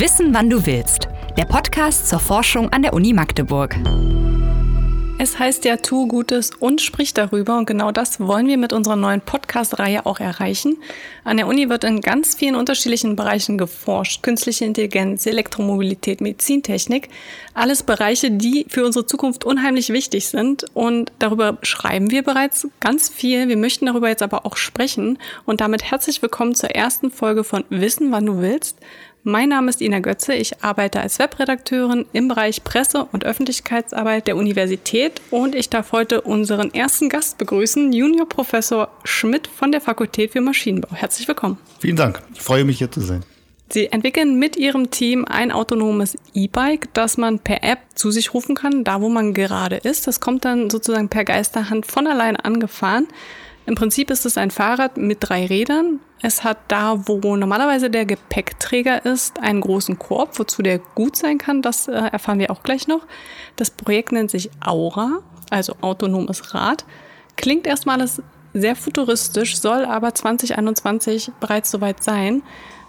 Wissen, wann du willst. Der Podcast zur Forschung an der Uni Magdeburg. Es heißt ja, tu Gutes und sprich darüber. Und genau das wollen wir mit unserer neuen Podcast-Reihe auch erreichen. An der Uni wird in ganz vielen unterschiedlichen Bereichen geforscht. Künstliche Intelligenz, Elektromobilität, Medizintechnik. Alles Bereiche, die für unsere Zukunft unheimlich wichtig sind. Und darüber schreiben wir bereits ganz viel. Wir möchten darüber jetzt aber auch sprechen. Und damit herzlich willkommen zur ersten Folge von Wissen, wann du willst. Mein Name ist Ina Götze. Ich arbeite als Webredakteurin im Bereich Presse- und Öffentlichkeitsarbeit der Universität und ich darf heute unseren ersten Gast begrüßen, Junior Professor Schmidt von der Fakultät für Maschinenbau. Herzlich willkommen. Vielen Dank. Ich freue mich hier zu sein. Sie entwickeln mit Ihrem Team ein autonomes E-Bike, das man per App zu sich rufen kann, da wo man gerade ist. Das kommt dann sozusagen per Geisterhand von allein angefahren. Im Prinzip ist es ein Fahrrad mit drei Rädern. Es hat da, wo normalerweise der Gepäckträger ist, einen großen Korb, wozu der gut sein kann. Das äh, erfahren wir auch gleich noch. Das Projekt nennt sich Aura, also autonomes Rad. Klingt erstmal sehr futuristisch, soll aber 2021 bereits soweit sein.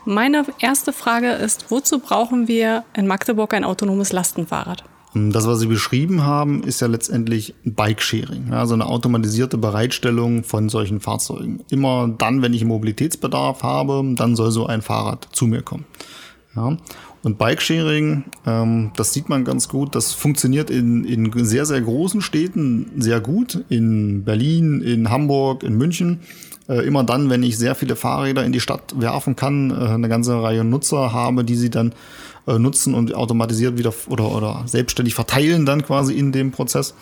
Meine erste Frage ist, wozu brauchen wir in Magdeburg ein autonomes Lastenfahrrad? Das, was Sie beschrieben haben, ist ja letztendlich Bike-Sharing, also eine automatisierte Bereitstellung von solchen Fahrzeugen. Immer dann, wenn ich Mobilitätsbedarf habe, dann soll so ein Fahrrad zu mir kommen. Ja. Und Bike-Sharing, ähm, das sieht man ganz gut, das funktioniert in, in sehr, sehr großen Städten sehr gut. In Berlin, in Hamburg, in München. Äh, immer dann, wenn ich sehr viele Fahrräder in die Stadt werfen kann, äh, eine ganze Reihe Nutzer habe, die sie dann äh, nutzen und automatisiert wieder oder, oder selbstständig verteilen dann quasi in dem Prozess.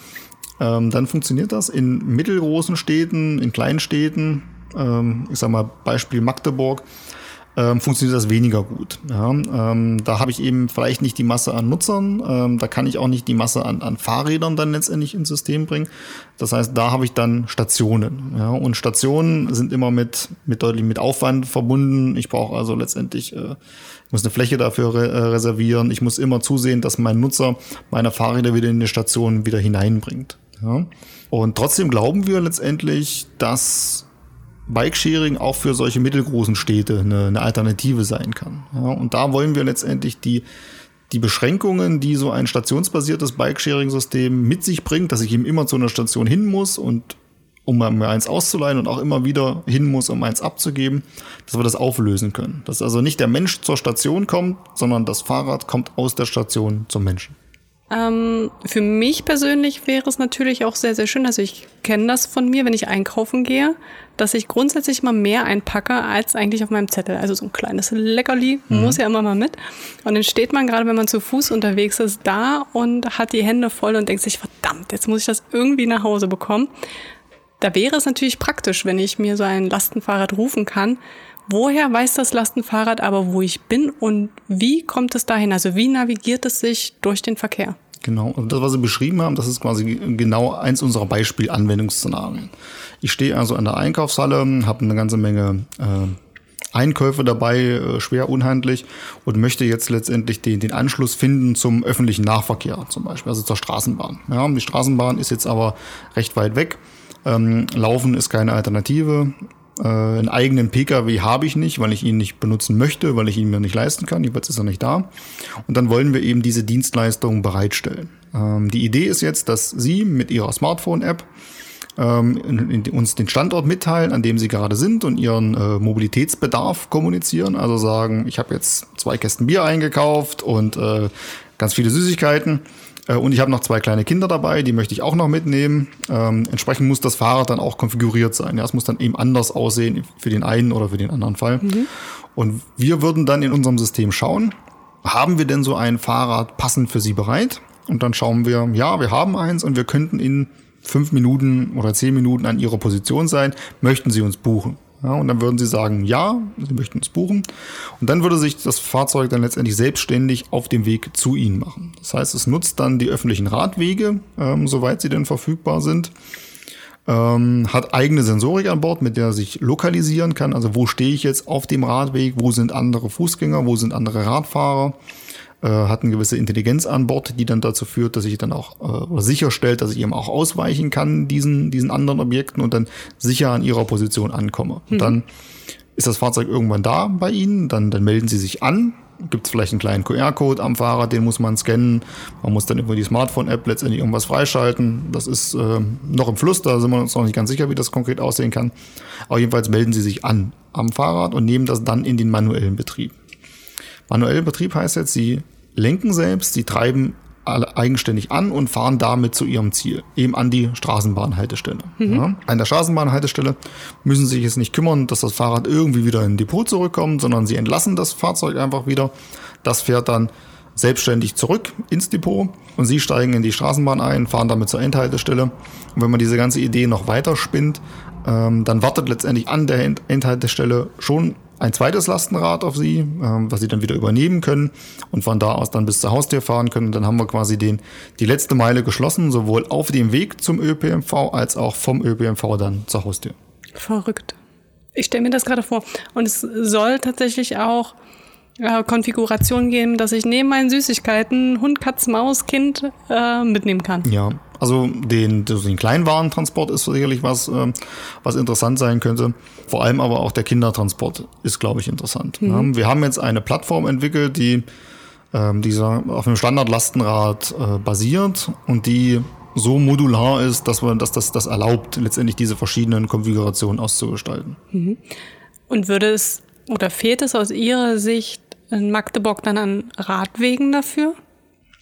Ähm, dann funktioniert das in mittelgroßen Städten, in kleinen Städten. Ähm, ich sag mal Beispiel Magdeburg ähm, funktioniert das weniger gut. Ja, ähm, da habe ich eben vielleicht nicht die Masse an Nutzern, ähm, da kann ich auch nicht die Masse an, an Fahrrädern dann letztendlich ins System bringen. Das heißt, da habe ich dann Stationen. Ja, und Stationen sind immer mit, mit deutlich mit Aufwand verbunden. Ich brauche also letztendlich, äh, muss eine Fläche dafür re äh, reservieren. Ich muss immer zusehen, dass mein Nutzer meine Fahrräder wieder in die Station wieder hineinbringt. Ja. Und trotzdem glauben wir letztendlich, dass Bikesharing auch für solche mittelgroßen Städte eine, eine Alternative sein kann. Ja, und da wollen wir letztendlich die, die Beschränkungen, die so ein stationsbasiertes Bikesharing-System mit sich bringt, dass ich eben immer zu einer Station hin muss und um mir eins auszuleihen und auch immer wieder hin muss, um eins abzugeben, dass wir das auflösen können. Dass also nicht der Mensch zur Station kommt, sondern das Fahrrad kommt aus der Station zum Menschen. Ähm, für mich persönlich wäre es natürlich auch sehr, sehr schön. Also ich kenne das von mir, wenn ich einkaufen gehe, dass ich grundsätzlich mal mehr einpacke als eigentlich auf meinem Zettel. Also so ein kleines Leckerli mhm. muss ja immer mal mit. Und dann steht man gerade, wenn man zu Fuß unterwegs ist, da und hat die Hände voll und denkt sich, verdammt, jetzt muss ich das irgendwie nach Hause bekommen. Da wäre es natürlich praktisch, wenn ich mir so ein Lastenfahrrad rufen kann. Woher weiß das Lastenfahrrad aber, wo ich bin und wie kommt es dahin? Also wie navigiert es sich durch den Verkehr? Genau, und das, was Sie beschrieben haben, das ist quasi genau eins unserer Beispiel-Anwendungsszenarien. Ich stehe also an der Einkaufshalle, habe eine ganze Menge äh, Einkäufe dabei, äh, schwer unhandlich und möchte jetzt letztendlich den, den Anschluss finden zum öffentlichen Nahverkehr zum Beispiel, also zur Straßenbahn. Ja, die Straßenbahn ist jetzt aber recht weit weg. Ähm, Laufen ist keine Alternative. Äh, einen eigenen Pkw habe ich nicht, weil ich ihn nicht benutzen möchte, weil ich ihn mir nicht leisten kann. Jedenfalls ist er nicht da. Und dann wollen wir eben diese Dienstleistung bereitstellen. Ähm, die Idee ist jetzt, dass Sie mit Ihrer Smartphone-App ähm, uns den Standort mitteilen, an dem Sie gerade sind und Ihren äh, Mobilitätsbedarf kommunizieren. Also sagen, ich habe jetzt zwei Kästen Bier eingekauft und äh, ganz viele Süßigkeiten und ich habe noch zwei kleine Kinder dabei, die möchte ich auch noch mitnehmen. Ähm, entsprechend muss das Fahrrad dann auch konfiguriert sein. Ja, es muss dann eben anders aussehen für den einen oder für den anderen Fall. Mhm. Und wir würden dann in unserem System schauen, haben wir denn so ein Fahrrad passend für Sie bereit? Und dann schauen wir, ja, wir haben eins und wir könnten in fünf Minuten oder zehn Minuten an Ihrer Position sein. Möchten Sie uns buchen? Ja, und dann würden sie sagen, ja, sie möchten es buchen. Und dann würde sich das Fahrzeug dann letztendlich selbstständig auf dem Weg zu ihnen machen. Das heißt, es nutzt dann die öffentlichen Radwege, ähm, soweit sie denn verfügbar sind. Ähm, hat eigene Sensorik an Bord, mit der er sich lokalisieren kann. Also wo stehe ich jetzt auf dem Radweg, wo sind andere Fußgänger, wo sind andere Radfahrer äh, hat eine gewisse Intelligenz an Bord, die dann dazu führt, dass ich dann auch äh, oder sicherstellt, dass ich eben auch ausweichen kann diesen diesen anderen Objekten und dann sicher an ihrer Position ankomme. Mhm. Und dann ist das Fahrzeug irgendwann da bei Ihnen, dann dann melden Sie sich an gibt es vielleicht einen kleinen QR-Code am Fahrrad, den muss man scannen. Man muss dann über die Smartphone-App letztendlich irgendwas freischalten. Das ist äh, noch im Fluss, da sind wir uns noch nicht ganz sicher, wie das konkret aussehen kann. Aber jedenfalls melden Sie sich an am Fahrrad und nehmen das dann in den manuellen Betrieb. Manueller Betrieb heißt jetzt, Sie lenken selbst, Sie treiben eigenständig an und fahren damit zu ihrem Ziel, eben an die Straßenbahnhaltestelle. Mhm. Ja. An der Straßenbahnhaltestelle müssen sie sich jetzt nicht kümmern, dass das Fahrrad irgendwie wieder in ein Depot zurückkommt, sondern sie entlassen das Fahrzeug einfach wieder. Das fährt dann selbstständig zurück ins Depot und sie steigen in die Straßenbahn ein, fahren damit zur Endhaltestelle. Und wenn man diese ganze Idee noch weiter spinnt, ähm, dann wartet letztendlich an der Endhaltestelle schon ein zweites Lastenrad auf sie, ähm, was sie dann wieder übernehmen können und von da aus dann bis zur Haustür fahren können. dann haben wir quasi den, die letzte Meile geschlossen, sowohl auf dem Weg zum ÖPNV als auch vom ÖPNV dann zur Haustür. Verrückt. Ich stelle mir das gerade vor. Und es soll tatsächlich auch äh, Konfiguration geben, dass ich neben meinen Süßigkeiten Hund, Katz, Maus, Kind äh, mitnehmen kann. Ja, also den, den Kleinwarentransport ist sicherlich was, äh, was interessant sein könnte. Vor allem aber auch der Kindertransport ist, glaube ich, interessant. Mhm. Wir haben jetzt eine Plattform entwickelt, die ähm, dieser auf einem Standardlastenrad äh, basiert und die so modular ist, dass man, dass das, das erlaubt, letztendlich diese verschiedenen Konfigurationen auszugestalten. Mhm. Und würde es oder fehlt es aus Ihrer Sicht in Magdeburg dann an Radwegen dafür?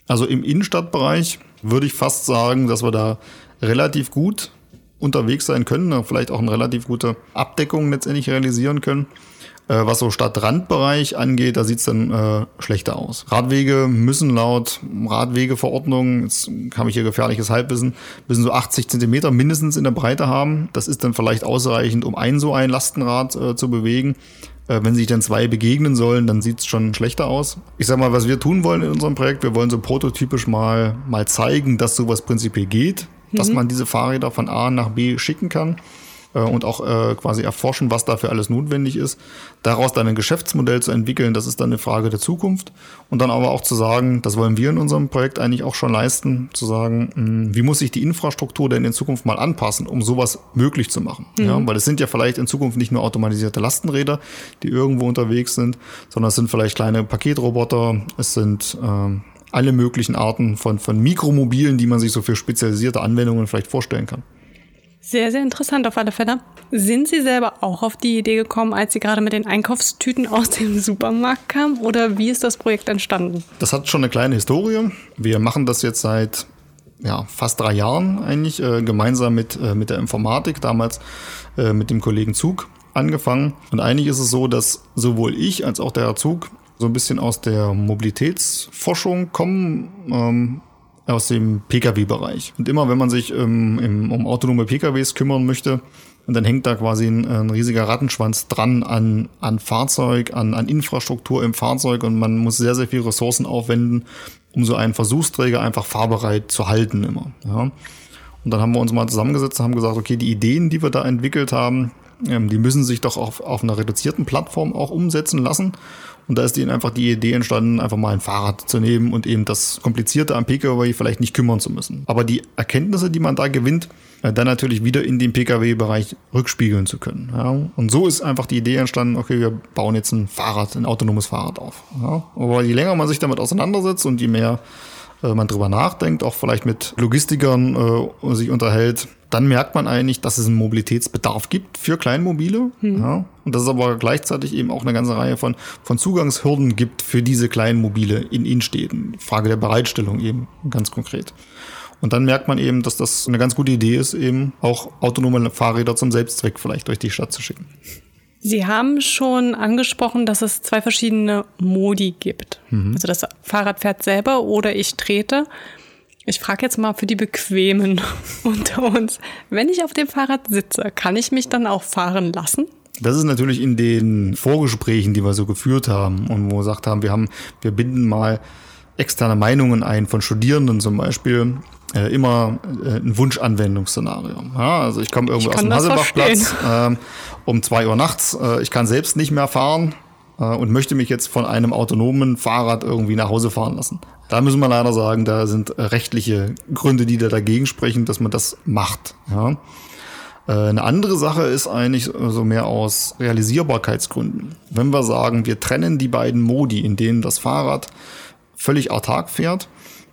Also im Innenstadtbereich würde ich fast sagen, dass wir da relativ gut unterwegs sein können, vielleicht auch eine relativ gute Abdeckung letztendlich realisieren können. Äh, was so Stadtrandbereich angeht, da sieht's dann äh, schlechter aus. Radwege müssen laut Radwegeverordnung, jetzt habe ich hier gefährliches Halbwissen, müssen so 80 Zentimeter mindestens in der Breite haben. Das ist dann vielleicht ausreichend, um ein so ein Lastenrad äh, zu bewegen. Äh, wenn sich dann zwei begegnen sollen, dann sieht es schon schlechter aus. Ich sag mal, was wir tun wollen in unserem Projekt, wir wollen so prototypisch mal, mal zeigen, dass sowas prinzipiell geht, mhm. dass man diese Fahrräder von A nach B schicken kann. Äh, und auch äh, quasi erforschen, was dafür alles notwendig ist. Daraus dann ein Geschäftsmodell zu entwickeln, das ist dann eine Frage der Zukunft. Und dann aber auch zu sagen, das wollen wir in unserem Projekt eigentlich auch schon leisten, zu sagen, mh, hm, wie muss sich die Infrastruktur denn in Zukunft mal anpassen, um sowas möglich zu machen. Mhm. Ja, weil es sind ja vielleicht in Zukunft nicht nur automatisierte Lastenräder, die irgendwo unterwegs sind, sondern es sind vielleicht kleine Paketroboter, es sind äh, alle möglichen Arten von, von Mikromobilen, die man sich so für spezialisierte Anwendungen vielleicht vorstellen kann. Sehr, sehr interessant auf alle Fälle. Sind Sie selber auch auf die Idee gekommen, als Sie gerade mit den Einkaufstüten aus dem Supermarkt kamen? Oder wie ist das Projekt entstanden? Das hat schon eine kleine Historie. Wir machen das jetzt seit ja, fast drei Jahren eigentlich, äh, gemeinsam mit, äh, mit der Informatik, damals äh, mit dem Kollegen Zug angefangen. Und eigentlich ist es so, dass sowohl ich als auch der Zug so ein bisschen aus der Mobilitätsforschung kommen. Ähm, aus dem Pkw-Bereich. Und immer wenn man sich ähm, im, um autonome Pkws kümmern möchte, und dann hängt da quasi ein, ein, riesiger Rattenschwanz dran an, an Fahrzeug, an, an Infrastruktur im Fahrzeug und man muss sehr, sehr viele Ressourcen aufwenden, um so einen Versuchsträger einfach fahrbereit zu halten immer. Ja. Und dann haben wir uns mal zusammengesetzt und haben gesagt, okay, die Ideen, die wir da entwickelt haben, ähm, die müssen sich doch auf, auf einer reduzierten Plattform auch umsetzen lassen. Und da ist ihnen einfach die Idee entstanden, einfach mal ein Fahrrad zu nehmen und eben das Komplizierte am Pkw vielleicht nicht kümmern zu müssen. Aber die Erkenntnisse, die man da gewinnt, äh, dann natürlich wieder in den Pkw-Bereich rückspiegeln zu können. Ja. Und so ist einfach die Idee entstanden, okay, wir bauen jetzt ein Fahrrad, ein autonomes Fahrrad auf. Ja. Aber je länger man sich damit auseinandersetzt und je mehr äh, man drüber nachdenkt, auch vielleicht mit Logistikern äh, sich unterhält, dann merkt man eigentlich, dass es einen Mobilitätsbedarf gibt für Kleinmobile. Hm. Ja, und dass es aber gleichzeitig eben auch eine ganze Reihe von, von Zugangshürden gibt für diese Kleinmobile in Innenstädten. Frage der Bereitstellung eben ganz konkret. Und dann merkt man eben, dass das eine ganz gute Idee ist, eben auch autonome Fahrräder zum Selbstzweck vielleicht durch die Stadt zu schicken. Sie haben schon angesprochen, dass es zwei verschiedene Modi gibt. Mhm. Also das Fahrrad fährt selber oder ich trete. Ich frage jetzt mal für die Bequemen unter uns. Wenn ich auf dem Fahrrad sitze, kann ich mich dann auch fahren lassen? Das ist natürlich in den Vorgesprächen, die wir so geführt haben und wo wir gesagt haben, wir haben, wir binden mal externe Meinungen ein von Studierenden zum Beispiel, äh, immer äh, ein Wunschanwendungsszenario. Ja, also ich komme irgendwo ich aus dem Hasselbachplatz äh, um zwei Uhr nachts, äh, ich kann selbst nicht mehr fahren äh, und möchte mich jetzt von einem autonomen Fahrrad irgendwie nach Hause fahren lassen. Da müssen wir leider sagen, da sind rechtliche Gründe, die da dagegen sprechen, dass man das macht. Ja. Äh, eine andere Sache ist eigentlich so mehr aus Realisierbarkeitsgründen. Wenn wir sagen, wir trennen die beiden Modi, in denen das Fahrrad völlig autark fährt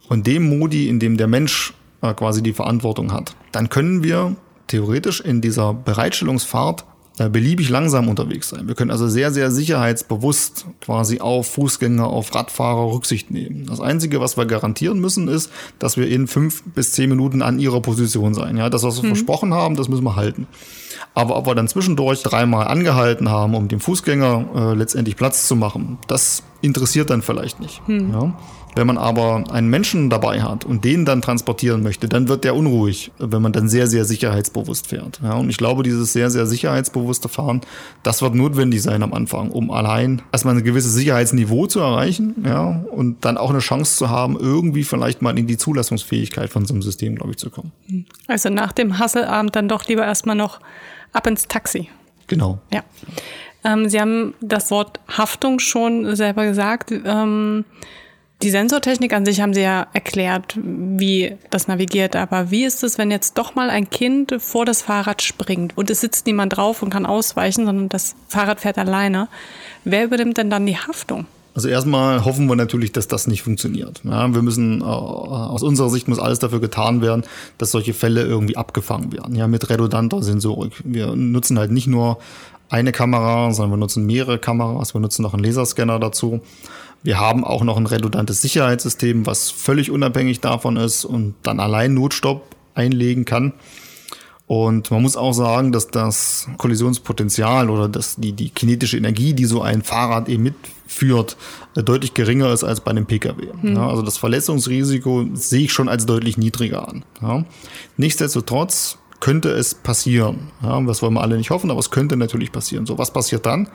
und dem Modi, in dem der Mensch äh, quasi die Verantwortung hat, dann können wir theoretisch in dieser Bereitstellungsfahrt äh, beliebig langsam unterwegs sein. Wir können also sehr, sehr sicherheitsbewusst quasi auf Fußgänger, auf Radfahrer Rücksicht nehmen. Das Einzige, was wir garantieren müssen, ist, dass wir in fünf bis zehn Minuten an ihrer Position sein. Ja, das, was wir mhm. versprochen haben, das müssen wir halten. Aber ob wir dann zwischendurch dreimal angehalten haben, um dem Fußgänger äh, letztendlich Platz zu machen, das interessiert dann vielleicht nicht. Mhm. Ja. Wenn man aber einen Menschen dabei hat und den dann transportieren möchte, dann wird der unruhig, wenn man dann sehr, sehr sicherheitsbewusst fährt. Ja, und ich glaube, dieses sehr, sehr sicherheitsbewusste Fahren, das wird notwendig sein am Anfang, um allein erstmal ein gewisses Sicherheitsniveau zu erreichen, ja, und dann auch eine Chance zu haben, irgendwie vielleicht mal in die Zulassungsfähigkeit von so einem System, glaube ich, zu kommen. Also nach dem Hasselabend dann doch lieber erstmal noch ab ins Taxi. Genau. Ja. Ähm, Sie haben das Wort Haftung schon selber gesagt. Ähm, die Sensortechnik an sich haben Sie ja erklärt, wie das navigiert. Aber wie ist es, wenn jetzt doch mal ein Kind vor das Fahrrad springt und es sitzt niemand drauf und kann ausweichen, sondern das Fahrrad fährt alleine? Wer übernimmt denn dann die Haftung? Also erstmal hoffen wir natürlich, dass das nicht funktioniert. Ja, wir müssen äh, aus unserer Sicht muss alles dafür getan werden, dass solche Fälle irgendwie abgefangen werden. Ja, mit redundanter Sensorik. Wir nutzen halt nicht nur eine Kamera, sondern wir nutzen mehrere Kameras. Wir nutzen noch einen Laserscanner dazu. Wir haben auch noch ein redundantes Sicherheitssystem, was völlig unabhängig davon ist und dann allein Notstopp einlegen kann. Und man muss auch sagen, dass das Kollisionspotenzial oder dass die, die kinetische Energie, die so ein Fahrrad eben mitführt, äh, deutlich geringer ist als bei einem Pkw. Hm. Ja, also das Verletzungsrisiko sehe ich schon als deutlich niedriger an. Ja. Nichtsdestotrotz könnte es passieren. Ja, das wollen wir alle nicht hoffen, aber es könnte natürlich passieren. So, was passiert dann?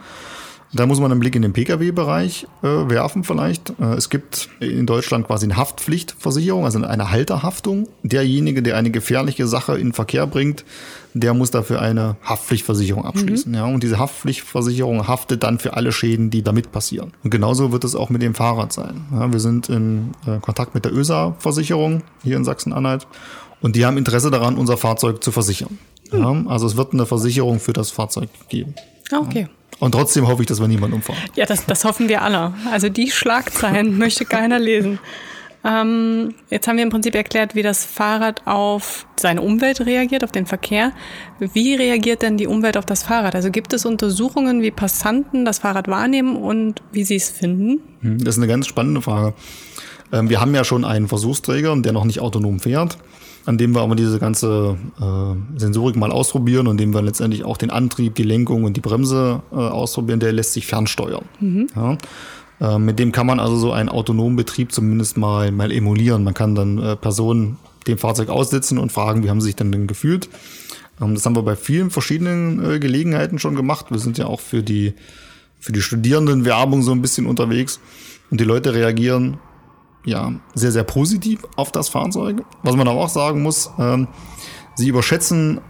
Da muss man einen Blick in den Pkw-Bereich äh, werfen vielleicht. Äh, es gibt in Deutschland quasi eine Haftpflichtversicherung, also eine Halterhaftung. Derjenige, der eine gefährliche Sache in Verkehr bringt, der muss dafür eine Haftpflichtversicherung abschließen. Mhm. Ja, und diese Haftpflichtversicherung haftet dann für alle Schäden, die damit passieren. Und genauso wird es auch mit dem Fahrrad sein. Ja, wir sind in äh, Kontakt mit der ÖSA-Versicherung hier in Sachsen-Anhalt und die haben Interesse daran, unser Fahrzeug zu versichern. Mhm. Ja, also es wird eine Versicherung für das Fahrzeug geben. Okay. Ja. Und trotzdem hoffe ich, dass wir niemanden umfahren. Ja, das, das hoffen wir alle. Also die Schlagzeilen möchte keiner lesen. Ähm, jetzt haben wir im Prinzip erklärt, wie das Fahrrad auf seine Umwelt reagiert, auf den Verkehr. Wie reagiert denn die Umwelt auf das Fahrrad? Also gibt es Untersuchungen, wie Passanten das Fahrrad wahrnehmen und wie sie es finden? Hm, das ist eine ganz spannende Frage. Ähm, wir haben ja schon einen Versuchsträger, der noch nicht autonom fährt an dem wir aber diese ganze äh, Sensorik mal ausprobieren und dem wir letztendlich auch den Antrieb, die Lenkung und die Bremse äh, ausprobieren, der lässt sich fernsteuern. Mhm. Ja. Äh, mit dem kann man also so einen autonomen Betrieb zumindest mal, mal emulieren. Man kann dann äh, Personen dem Fahrzeug aussitzen und fragen, wie haben sie sich denn, denn gefühlt. Ähm, das haben wir bei vielen verschiedenen äh, Gelegenheiten schon gemacht. Wir sind ja auch für die, für die Studierendenwerbung so ein bisschen unterwegs. Und die Leute reagieren ja, sehr, sehr positiv auf das Fahrzeug. Was man aber auch sagen muss, ähm, sie überschätzen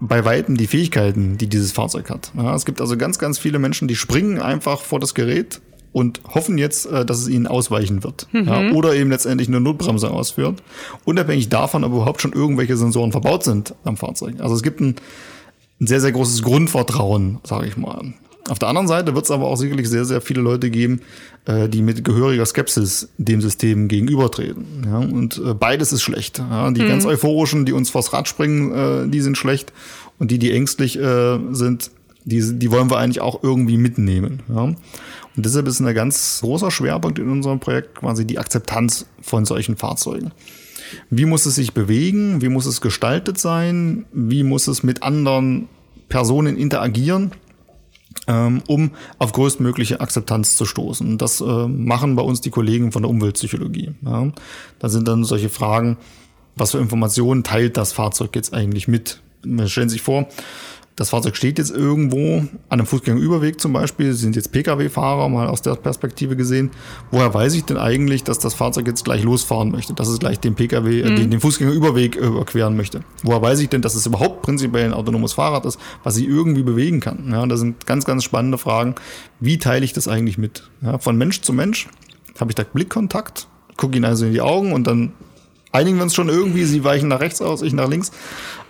bei Weitem die Fähigkeiten, die dieses Fahrzeug hat. Ja, es gibt also ganz, ganz viele Menschen, die springen einfach vor das Gerät und hoffen jetzt, äh, dass es ihnen ausweichen wird. Mhm. Ja, oder eben letztendlich eine Notbremse ausführt. Unabhängig davon, ob überhaupt schon irgendwelche Sensoren verbaut sind am Fahrzeug. Also es gibt ein, ein sehr, sehr großes Grundvertrauen, sage ich mal. Auf der anderen Seite wird es aber auch sicherlich sehr, sehr viele Leute geben, äh, die mit gehöriger Skepsis dem System gegenübertreten. Ja? Und äh, beides ist schlecht. Ja? Die mhm. ganz euphorischen, die uns vors Rad springen, äh, die sind schlecht. Und die, die ängstlich äh, sind, die, die wollen wir eigentlich auch irgendwie mitnehmen. Ja? Und deshalb ist ein ganz großer Schwerpunkt in unserem Projekt quasi die Akzeptanz von solchen Fahrzeugen. Wie muss es sich bewegen? Wie muss es gestaltet sein? Wie muss es mit anderen Personen interagieren? Ähm, um auf größtmögliche Akzeptanz zu stoßen. Das äh, machen bei uns die Kollegen von der Umweltpsychologie. Da sind dann solche Fragen, was für Informationen teilt das Fahrzeug jetzt eigentlich mit? Stellen sich vor, das Fahrzeug steht jetzt irgendwo an einem Fußgängerüberweg zum Beispiel, Sie sind jetzt Pkw-Fahrer, mal aus der Perspektive gesehen. Woher weiß ich denn eigentlich, dass das Fahrzeug jetzt gleich losfahren möchte, dass es gleich den Pkw, äh, mhm. den, den Fußgängerüberweg äh, überqueren möchte? Woher weiß ich denn, dass es überhaupt prinzipiell ein autonomes Fahrrad ist, was sich irgendwie bewegen kann? Ja, das sind ganz, ganz spannende Fragen. Wie teile ich das eigentlich mit? Ja, von Mensch zu Mensch habe ich da Blickkontakt, gucke ihn also in die Augen und dann einigen wir uns schon irgendwie, sie weichen nach rechts aus, ich nach links.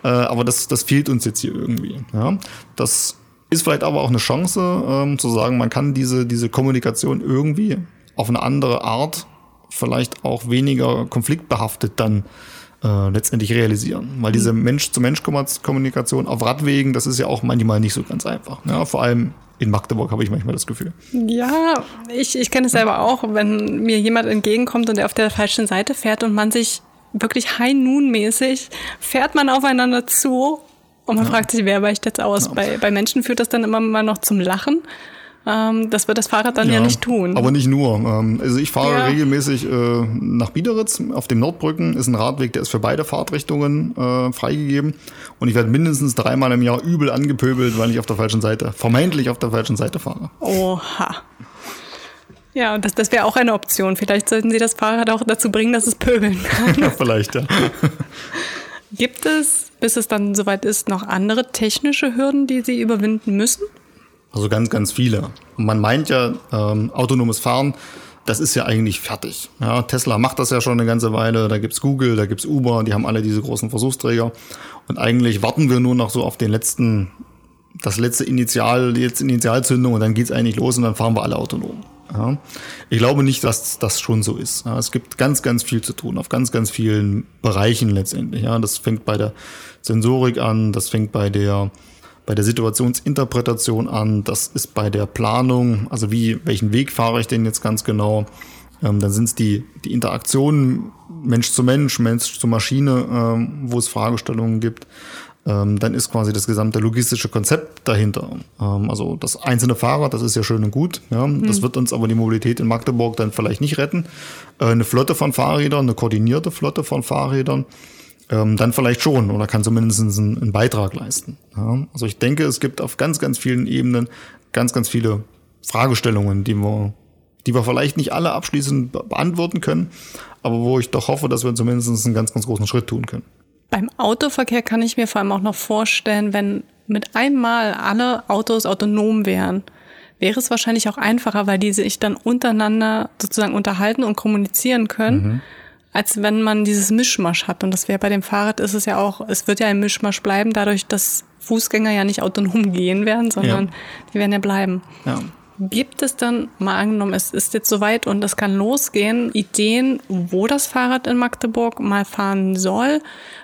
Äh, aber das, das fehlt uns jetzt hier irgendwie. Ja? Das ist vielleicht aber auch eine Chance, ähm, zu sagen, man kann diese, diese Kommunikation irgendwie auf eine andere Art, vielleicht auch weniger konfliktbehaftet dann äh, letztendlich realisieren. Weil diese mhm. Mensch-zu-Mensch-Kommunikation auf Radwegen, das ist ja auch manchmal nicht so ganz einfach. Ja, vor allem in Magdeburg habe ich manchmal das Gefühl. Ja, ich, ich kenne es selber auch, wenn mir jemand entgegenkommt und der auf der falschen Seite fährt und man sich wirklich High-Noon-mäßig fährt man aufeinander zu und man ja. fragt sich, wer weicht jetzt aus? Ja. Bei, bei Menschen führt das dann immer mal noch zum Lachen. Ähm, das wird das Fahrrad dann ja, ja nicht tun. Aber nicht nur. Ähm, also ich fahre ja. regelmäßig äh, nach Biederitz auf dem Nordbrücken. Ist ein Radweg, der ist für beide Fahrtrichtungen äh, freigegeben. Und ich werde mindestens dreimal im Jahr übel angepöbelt, weil ich auf der falschen Seite, vermeintlich auf der falschen Seite fahre. Oha. Ja, und das, das wäre auch eine Option. Vielleicht sollten Sie das Fahrrad auch dazu bringen, dass es pöbeln kann. ja, vielleicht, ja. Gibt es, bis es dann soweit ist, noch andere technische Hürden, die Sie überwinden müssen? Also ganz, ganz viele. man meint ja, ähm, autonomes Fahren, das ist ja eigentlich fertig. Ja, Tesla macht das ja schon eine ganze Weile, da gibt's Google, da gibt's Uber, die haben alle diese großen Versuchsträger. Und eigentlich warten wir nur noch so auf den letzten, das letzte Initial, jetzt Initialzündung und dann geht's eigentlich los und dann fahren wir alle autonom. Ja. Ich glaube nicht, dass das schon so ist. Ja, es gibt ganz, ganz viel zu tun auf ganz, ganz vielen Bereichen letztendlich. Ja, das fängt bei der Sensorik an, das fängt bei der bei der Situationsinterpretation an, das ist bei der Planung, also wie, welchen Weg fahre ich denn jetzt ganz genau. Ähm, dann sind es die, die Interaktionen Mensch zu Mensch, Mensch zu Maschine, ähm, wo es Fragestellungen gibt. Ähm, dann ist quasi das gesamte logistische Konzept dahinter. Ähm, also das einzelne Fahrrad, das ist ja schön und gut. Ja, mhm. Das wird uns aber die Mobilität in Magdeburg dann vielleicht nicht retten. Äh, eine Flotte von Fahrrädern, eine koordinierte Flotte von Fahrrädern, ähm, dann vielleicht schon oder kann zumindest einen, einen Beitrag leisten. Ja, also ich denke, es gibt auf ganz, ganz vielen Ebenen ganz, ganz viele Fragestellungen, die wir, die wir vielleicht nicht alle abschließend beantworten können, aber wo ich doch hoffe, dass wir zumindest einen ganz, ganz großen Schritt tun können. Beim Autoverkehr kann ich mir vor allem auch noch vorstellen, wenn mit einmal alle Autos autonom wären, wäre es wahrscheinlich auch einfacher, weil die sich dann untereinander sozusagen unterhalten und kommunizieren können, mhm. als wenn man dieses Mischmasch hat. Und das wäre bei dem Fahrrad ist es ja auch, es wird ja ein Mischmasch bleiben, dadurch, dass Fußgänger ja nicht autonom gehen werden, sondern ja. die werden ja bleiben. Ja. Gibt es dann, mal angenommen, es ist jetzt soweit und es kann losgehen, Ideen, wo das Fahrrad in Magdeburg mal fahren soll,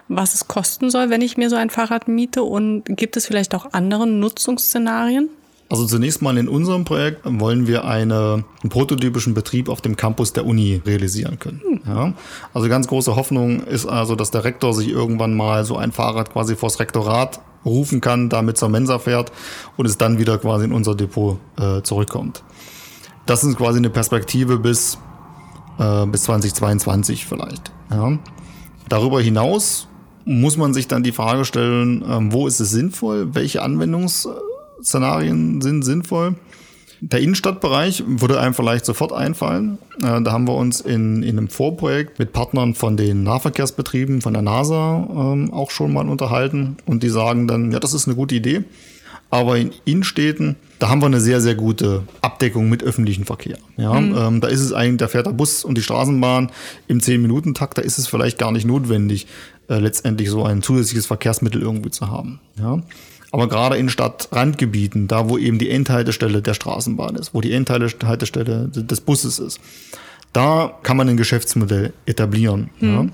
was es kosten soll, wenn ich mir so ein Fahrrad miete und gibt es vielleicht auch andere Nutzungsszenarien? Also zunächst mal in unserem Projekt wollen wir eine, einen prototypischen Betrieb auf dem Campus der Uni realisieren können. Hm. Ja, also ganz große Hoffnung ist also, dass der Rektor sich irgendwann mal so ein Fahrrad quasi vors Rektorat rufen kann, damit zur Mensa fährt und es dann wieder quasi in unser Depot äh, zurückkommt. Das ist quasi eine Perspektive bis, äh, bis 2022 vielleicht. Ja. Darüber hinaus muss man sich dann die Frage stellen, äh, wo ist es sinnvoll, welche Anwendungsszenarien sind sinnvoll der Innenstadtbereich würde einem vielleicht sofort einfallen. Äh, da haben wir uns in, in einem Vorprojekt mit Partnern von den Nahverkehrsbetrieben, von der NASA ähm, auch schon mal unterhalten. Und die sagen dann, ja, das ist eine gute Idee. Aber in Innenstädten, da haben wir eine sehr, sehr gute Abdeckung mit öffentlichem Verkehr. Ja, mhm. ähm, da ist es eigentlich, da fährt der Bus und die Straßenbahn im 10-Minuten-Takt, da ist es vielleicht gar nicht notwendig, äh, letztendlich so ein zusätzliches Verkehrsmittel irgendwie zu haben. Ja. Aber gerade in Stadtrandgebieten, da wo eben die Endhaltestelle der Straßenbahn ist, wo die Endhaltestelle des Busses ist, da kann man ein Geschäftsmodell etablieren. Mhm. Ja.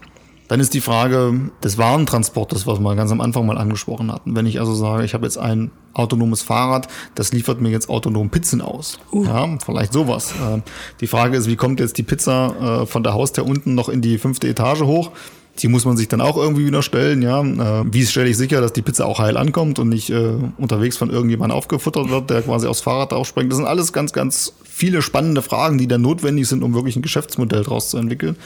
Dann ist die Frage des Warentransportes, was wir ganz am Anfang mal angesprochen hatten. Wenn ich also sage, ich habe jetzt ein autonomes Fahrrad, das liefert mir jetzt autonom Pizzen aus. Uh. Ja, vielleicht sowas. Ähm, die Frage ist, wie kommt jetzt die Pizza äh, von der Haustür unten noch in die fünfte Etage hoch? Die muss man sich dann auch irgendwie wieder stellen, ja. Äh, wie stelle ich sicher, dass die Pizza auch heil ankommt und nicht äh, unterwegs von irgendjemandem aufgefuttert wird, der quasi aufs Fahrrad aufspringt? Das sind alles ganz, ganz viele spannende Fragen, die dann notwendig sind, um wirklich ein Geschäftsmodell daraus zu entwickeln.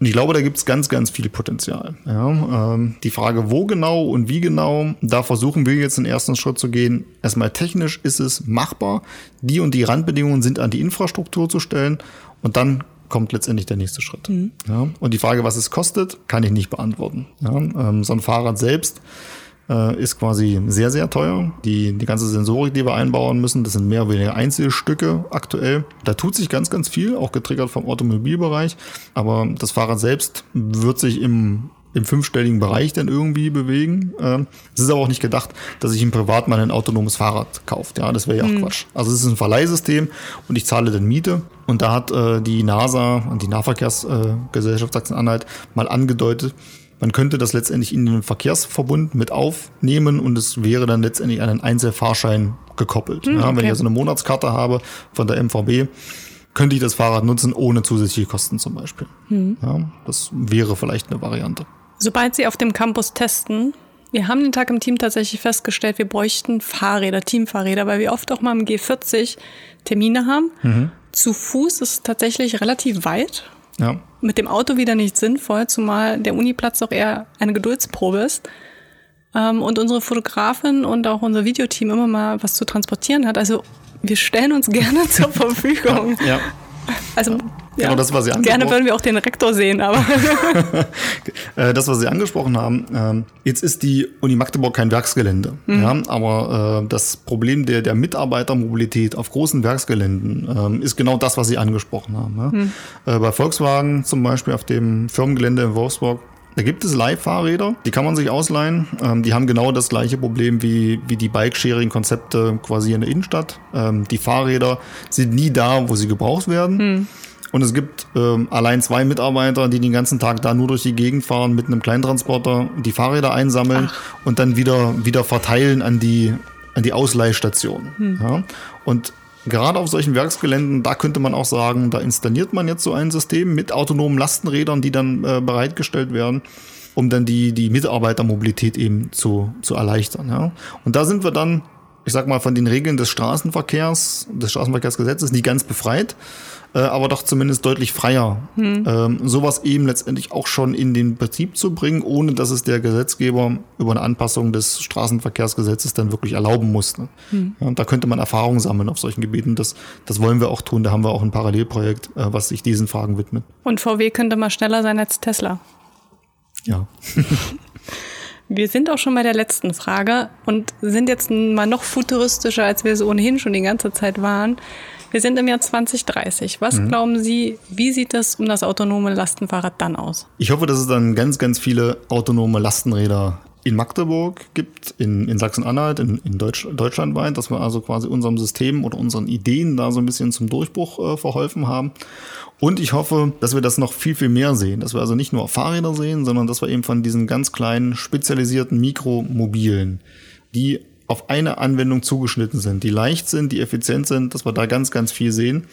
Und ich glaube, da gibt es ganz, ganz viel Potenzial. Ja, ähm, die Frage, wo genau und wie genau, da versuchen wir jetzt den ersten Schritt zu gehen. Erstmal technisch ist es machbar. Die und die Randbedingungen sind an die Infrastruktur zu stellen. Und dann kommt letztendlich der nächste Schritt. Mhm. Ja, und die Frage, was es kostet, kann ich nicht beantworten. Ja, ähm, so ein Fahrrad selbst äh, ist quasi sehr, sehr teuer. Die, die ganze Sensorik, die wir einbauen müssen, das sind mehr oder weniger Einzelstücke aktuell. Da tut sich ganz, ganz viel, auch getriggert vom Automobilbereich. Aber das Fahrrad selbst wird sich im im fünfstelligen Bereich dann irgendwie bewegen. Ähm, es ist aber auch nicht gedacht, dass ich im Privat mal ein autonomes Fahrrad kauft. Ja, das wäre ja auch mhm. Quatsch. Also es ist ein Verleihsystem und ich zahle dann Miete. Und da hat äh, die NASA und die Nahverkehrsgesellschaft äh, Sachsen-Anhalt mal angedeutet, man könnte das letztendlich in den Verkehrsverbund mit aufnehmen und es wäre dann letztendlich an einen Einzelfahrschein gekoppelt. Mhm, ja, wenn ich also eine Monatskarte habe von der MVB, könnte ich das Fahrrad nutzen ohne zusätzliche Kosten zum Beispiel. Mhm. Ja, das wäre vielleicht eine Variante. Sobald Sie auf dem Campus testen, wir haben den Tag im Team tatsächlich festgestellt, wir bräuchten Fahrräder, Teamfahrräder, weil wir oft auch mal im G40 Termine haben. Mhm. Zu Fuß ist es tatsächlich relativ weit. Ja. Mit dem Auto wieder nicht sinnvoll, zumal der Uniplatz auch eher eine Geduldsprobe ist. Ähm, und unsere Fotografin und auch unser Videoteam immer mal was zu transportieren hat. Also wir stellen uns gerne zur Verfügung. Ja. Also ja. Ja, genau, das, was Sie angesprochen Gerne würden wir auch den Rektor sehen, aber. Äh, das, was Sie angesprochen haben, ähm, jetzt ist die Uni Magdeburg kein Werksgelände. Mhm. Ja, aber äh, das Problem der, der Mitarbeitermobilität auf großen Werksgeländen ähm, ist genau das, was Sie angesprochen haben. Mhm. Äh, bei Volkswagen zum Beispiel auf dem Firmengelände in Wolfsburg da gibt es Leihfahrräder, die kann man sich ausleihen. Ähm, die haben genau das gleiche Problem wie, wie die Bike-Sharing-Konzepte quasi in der Innenstadt. Ähm, die Fahrräder sind nie da, wo sie gebraucht werden. Hm. Und es gibt ähm, allein zwei Mitarbeiter, die den ganzen Tag da nur durch die Gegend fahren mit einem Kleintransporter, die Fahrräder einsammeln Ach. und dann wieder, wieder verteilen an die, an die Ausleihstation. Hm. Ja? Und Gerade auf solchen Werksgeländen, da könnte man auch sagen, da installiert man jetzt so ein System mit autonomen Lastenrädern, die dann äh, bereitgestellt werden, um dann die, die Mitarbeitermobilität eben zu, zu erleichtern. Ja. Und da sind wir dann, ich sag mal, von den Regeln des Straßenverkehrs, des Straßenverkehrsgesetzes nicht ganz befreit äh, aber doch zumindest deutlich freier, hm. ähm, sowas eben letztendlich auch schon in den Betrieb zu bringen, ohne dass es der Gesetzgeber über eine Anpassung des Straßenverkehrsgesetzes dann wirklich erlauben muss. Ne? Hm. Ja, und da könnte man Erfahrung sammeln auf solchen Gebieten. Das, das wollen wir auch tun. Da haben wir auch ein Parallelprojekt, äh, was sich diesen Fragen widmet. Und VW könnte mal schneller sein als Tesla. Ja. Wir sind auch schon bei der letzten Frage und sind jetzt mal noch futuristischer, als wir es ohnehin schon die ganze Zeit waren. Wir sind im Jahr 2030. Was mhm. glauben Sie, wie sieht es um das autonome Lastenfahrrad dann aus? Ich hoffe, dass es dann ganz, ganz viele autonome Lastenräder in Magdeburg gibt, in, in Sachsen-Anhalt, in, in Deutsch, deutschlandweit, dass wir also quasi unserem System oder unseren Ideen da so ein bisschen zum Durchbruch äh, verholfen haben. Und ich hoffe, dass wir das noch viel, viel mehr sehen, dass wir also nicht nur Fahrräder sehen, sondern dass wir eben von diesen ganz kleinen, spezialisierten Mikromobilen, die auf eine Anwendung zugeschnitten sind, die leicht sind, die effizient sind, dass wir da ganz, ganz viel sehen.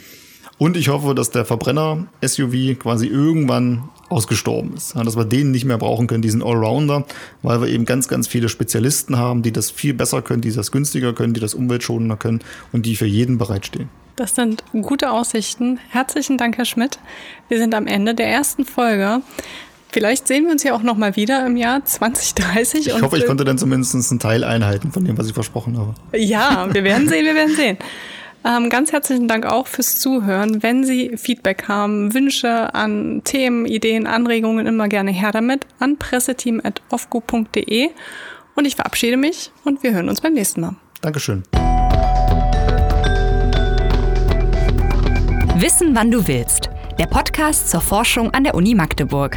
Und ich hoffe, dass der Verbrenner-SUV quasi irgendwann ausgestorben ist. dass wir den nicht mehr brauchen können, diesen Allrounder, weil wir eben ganz, ganz viele Spezialisten haben, die das viel besser können, die das günstiger können, die das umweltschonender können und die für jeden bereitstehen. Das sind gute Aussichten. Herzlichen Dank, Herr Schmidt. Wir sind am Ende der ersten Folge. Vielleicht sehen wir uns ja auch noch mal wieder im Jahr 2030. Ich hoffe, ich konnte dann zumindest einen Teil einhalten von dem, was ich versprochen habe. Ja, wir werden sehen, wir werden sehen. Ähm, ganz herzlichen Dank auch fürs Zuhören. Wenn Sie Feedback haben, Wünsche an Themen, Ideen, Anregungen, immer gerne her damit an presseteam.ofgo.de. Und ich verabschiede mich und wir hören uns beim nächsten Mal. Dankeschön. Wissen, wann du willst. Der Podcast zur Forschung an der Uni Magdeburg.